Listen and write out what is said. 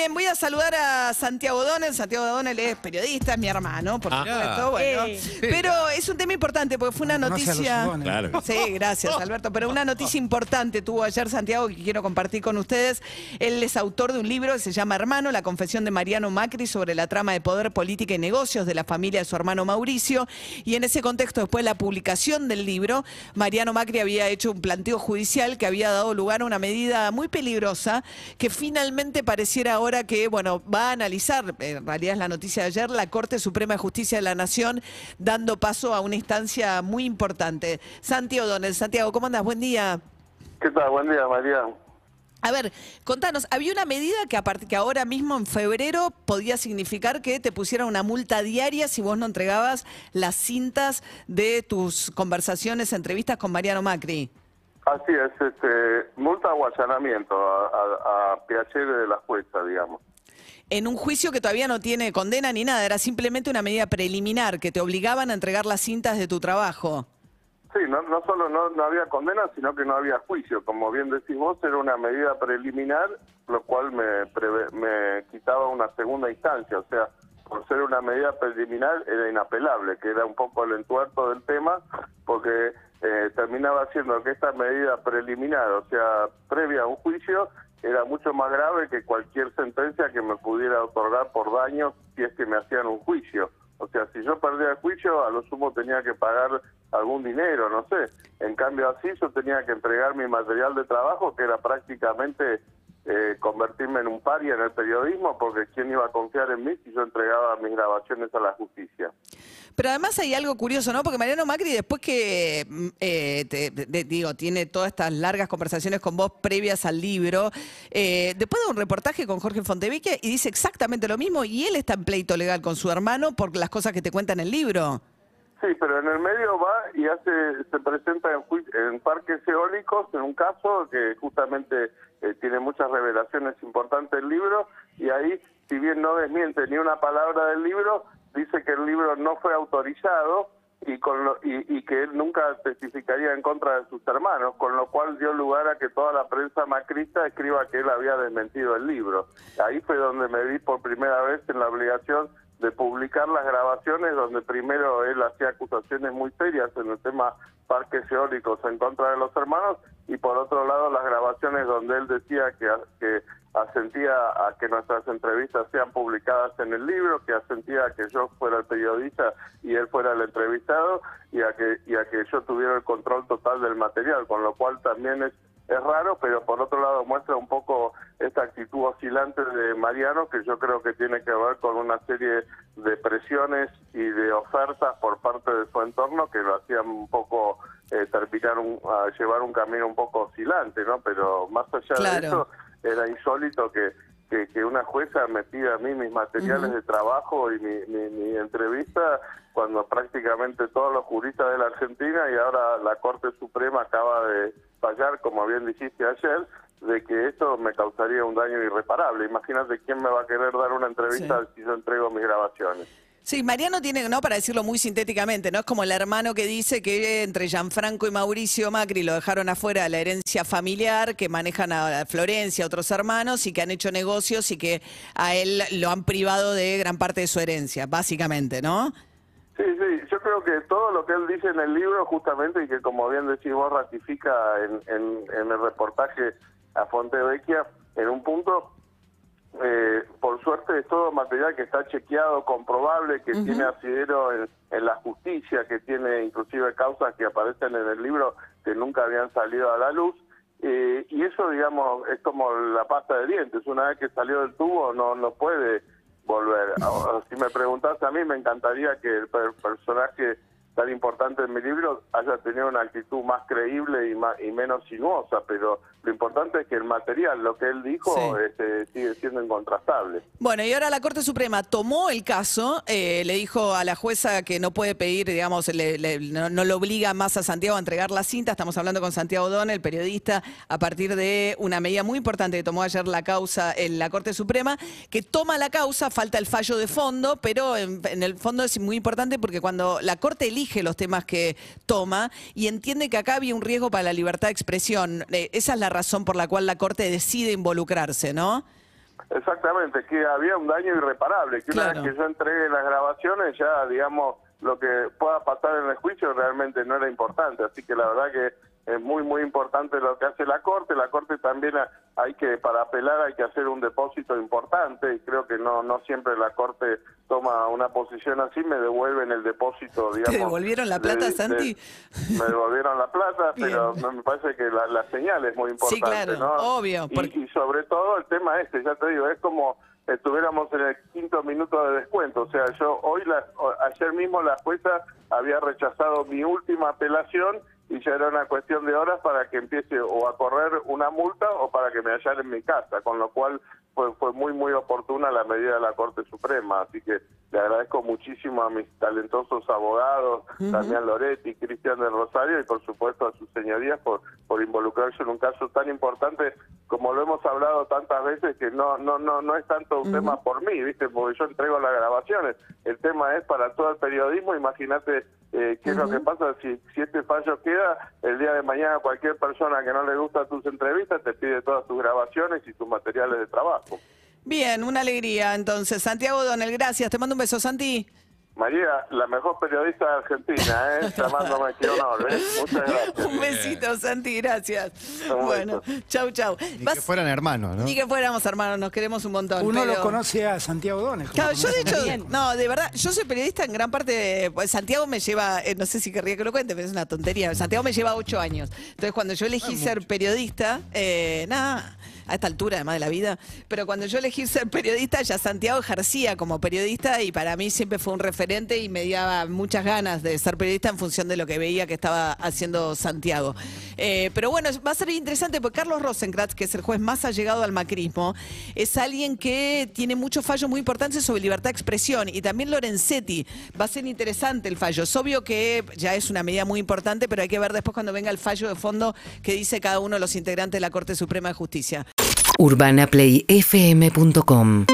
Bien, voy a saludar a Santiago Donel. Santiago Donel es periodista, es mi hermano, por Ah. supuesto. Bueno, pero es un tema importante porque fue una noticia. Claro. Sí, gracias, Alberto. Pero una noticia importante tuvo ayer Santiago que quiero compartir con ustedes. Él es autor de un libro que se llama Hermano, la confesión de Mariano Macri sobre la trama de poder, política y negocios de la familia de su hermano Mauricio. Y en ese contexto, después de la publicación del libro, Mariano Macri había hecho un planteo judicial que había dado lugar a una medida muy peligrosa que finalmente pareciera ahora que, bueno, va a analizar, en realidad es la noticia de ayer, la Corte Suprema de Justicia de la Nación, dando paso a una instancia muy importante. Santiago Donel, Santiago, ¿cómo andas? Buen día. ¿Qué tal? Buen día, María. A ver, contanos, había una medida que, aparte, que ahora mismo en febrero podía significar que te pusieran una multa diaria si vos no entregabas las cintas de tus conversaciones, entrevistas con Mariano Macri. Así es, este, multa o allanamiento a, a, a de la jueza, digamos. En un juicio que todavía no tiene condena ni nada, era simplemente una medida preliminar que te obligaban a entregar las cintas de tu trabajo. Sí, no, no solo no, no había condena, sino que no había juicio. Como bien decís vos, era una medida preliminar, lo cual me, preve- me quitaba una segunda instancia. O sea, por ser una medida preliminar era inapelable, que era un poco el entuerto del tema, porque eh, terminaba siendo que esta medida preliminar, o sea, previa a un juicio, era mucho más grave que cualquier sentencia que me pudiera otorgar por daños si es que me hacían un juicio. O sea, si yo perdía el juicio, a lo sumo tenía que pagar algún dinero, no sé. En cambio, así yo tenía que entregar mi material de trabajo, que era prácticamente eh, convertirme en un paria en el periodismo, porque ¿quién iba a confiar en mí si yo entregaba mis grabaciones a la justicia? Pero además hay algo curioso, ¿no? Porque Mariano Macri, después que, mm, eh, te- te- digo, tiene todas estas largas conversaciones con vos previas al libro, eh, después de un reportaje con Jorge Fontevecchia y dice exactamente lo mismo y él está en pleito legal con su hermano por las cosas que te cuenta en el libro. Sí, pero en el medio va y hace se presenta en, en parques eólicos, en un caso que justamente eh, tiene muchas revelaciones importantes el libro, y ahí, si bien no desmiente ni una palabra del libro, dice que el libro no fue autorizado y, con lo- y, y que él nunca testificaría en contra de sus hermanos, con lo cual dio lugar a que toda la prensa macrista escriba que él había desmentido el libro. Ahí fue donde me vi por primera vez en la obligación de publicar las grabaciones donde primero él hacía acusaciones muy serias en el tema parques eólicos en contra de los hermanos y por otro lado las grabaciones donde él decía que, que asentía a que nuestras entrevistas sean publicadas en el libro, que asentía a que yo fuera el periodista y él fuera el entrevistado y a que, y a que yo tuviera el control total del material, con lo cual también es es raro, pero por otro lado muestra un poco esta actitud oscilante de Mariano que yo creo que tiene que ver con una serie de presiones y de ofertas por parte de su entorno que lo hacían un poco eh, terminar un, a llevar un camino un poco oscilante, ¿no? Pero más allá Claro. de eso era insólito que, que, que una jueza me pida a mí mis materiales de trabajo y mi, mi, mi entrevista cuando prácticamente todos los juristas de la Argentina y ahora la Corte Suprema acaba de fallar, como bien dijiste ayer, de que esto me causaría un daño irreparable. Imagínate quién me va a querer dar una entrevista si yo entrego mis grabaciones. Sí, Mariano tiene, no para decirlo muy sintéticamente, ¿no? Es como el hermano que dice que entre Gianfranco y Mauricio Macri lo dejaron afuera de la herencia familiar, que manejan a Florencia, otros hermanos, y que han hecho negocios y que a él lo han privado de gran parte de su herencia, básicamente, ¿no? Sí, sí, yo creo que todo lo que él dice en el libro, justamente, y que como bien decís vos, ratifica en, en, en el reportaje a Fontevecchia, en un punto, eh, por suerte es todo material que está chequeado, comprobable, que tiene asidero en, en la justicia, que tiene inclusive causas que aparecen en el libro que nunca habían salido a la luz. Eh, y eso, digamos, es como la pasta de dientes. Una vez que salió del tubo, no, no puede volver. Ahora, si me preguntás a mí, me encantaría que el per- personaje tan importante en mi libro haya tenido una actitud más creíble y, más, y menos sinuosa, pero lo importante es que el material, lo que él dijo, Sí. este, sigue siendo incontrastable. Bueno, y ahora la Corte Suprema tomó el caso, eh, le dijo a la jueza que no puede pedir, digamos, le- le- no, no lo obliga más a Santiago a entregar la cinta. Estamos hablando con Santiago Don, el periodista, a partir de una medida muy importante que tomó ayer la causa en la Corte Suprema, que toma la causa, falta el fallo de fondo, pero en, en el fondo es muy importante porque cuando la Corte elige elige los temas que toma y entiende que acá había un riesgo para la libertad de expresión. Eh, esa es la razón por la cual la Corte decide involucrarse, ¿no? Exactamente, que había un daño irreparable, que una vez que yo entregué las grabaciones ya, digamos, lo que pueda pasar en el juicio realmente no era importante, así que la verdad que es muy, muy importante lo que hace la Corte, la Corte también ha- hay que, para apelar hay que hacer un depósito importante y creo que no, no siempre la Corte toma una posición así, me devuelven el depósito, digamos. devolvieron la plata, de- de- Santi? me devolvieron la plata, pero me me parece que la, la señal es muy Sí, importante, claro, ¿no? obvio, Y- porque- y sobre todo el tema este, ya te digo, es como estuviéramos en el quinto minuto de descuento. O sea, yo hoy, la, ayer mismo la jueza había rechazado mi última apelación y ya era una cuestión de horas para que empiece o a correr una multa o para que me hallara en mi casa, con lo cual fue, fue muy, muy oportuna la medida de la Corte Suprema. Así que le agradezco muchísimo a mis talentosos abogados, Damián Loretti, Cristian del Rosario y por supuesto a sus señorías por, por involucrarse en un caso tan importante como lo hemos hablado tantas veces que no no no no es tanto un tema por mí, ¿viste? Porque yo entrego las grabaciones. El tema es para todo el periodismo, imagínate eh, qué es lo que pasa si, si este fallo queda, el día de mañana cualquier persona que no le gusta tus entrevistas te pide todas tus grabaciones y tus materiales de trabajo. Bien, una alegría. Entonces, Santiago Donel, gracias. Te mando un beso, Santi. María, la mejor periodista de Argentina, ¿eh? Llamándome, qué honor, ¿eh? Muchas gracias. Un besito, Santi, gracias. Un Bueno, beso. chau, chau. Ni Vas- que fueran hermanos, ¿no? Ni que fuéramos hermanos, nos queremos un montón. Uno pero- lo conoce a Santiago Dones. Claro, yo de hecho, no, de verdad, yo soy periodista en gran parte, pues Santiago me lleva, eh, no sé si querría que lo cuente, pero es una tontería, Santiago me lleva ocho años. Entonces cuando yo elegí ser periodista, eh, nada, a esta altura además de la vida, pero cuando yo elegí ser periodista, ya Santiago ejercía como periodista y para mí siempre fue un referente y me daba muchas ganas de ser periodista en función de lo que veía que estaba haciendo Santiago. Eh, pero bueno, va a ser interesante porque Carlos Rosenkratz, que es el juez más allegado al macrismo, es alguien que tiene muchos fallos muy importantes sobre libertad de expresión y también Lorenzetti. Va a ser interesante el fallo. Es obvio que ya es una medida muy importante, pero hay que ver después cuando venga el fallo de fondo que dice cada uno de los integrantes de la Corte Suprema de Justicia. UrbanaPlayFM.com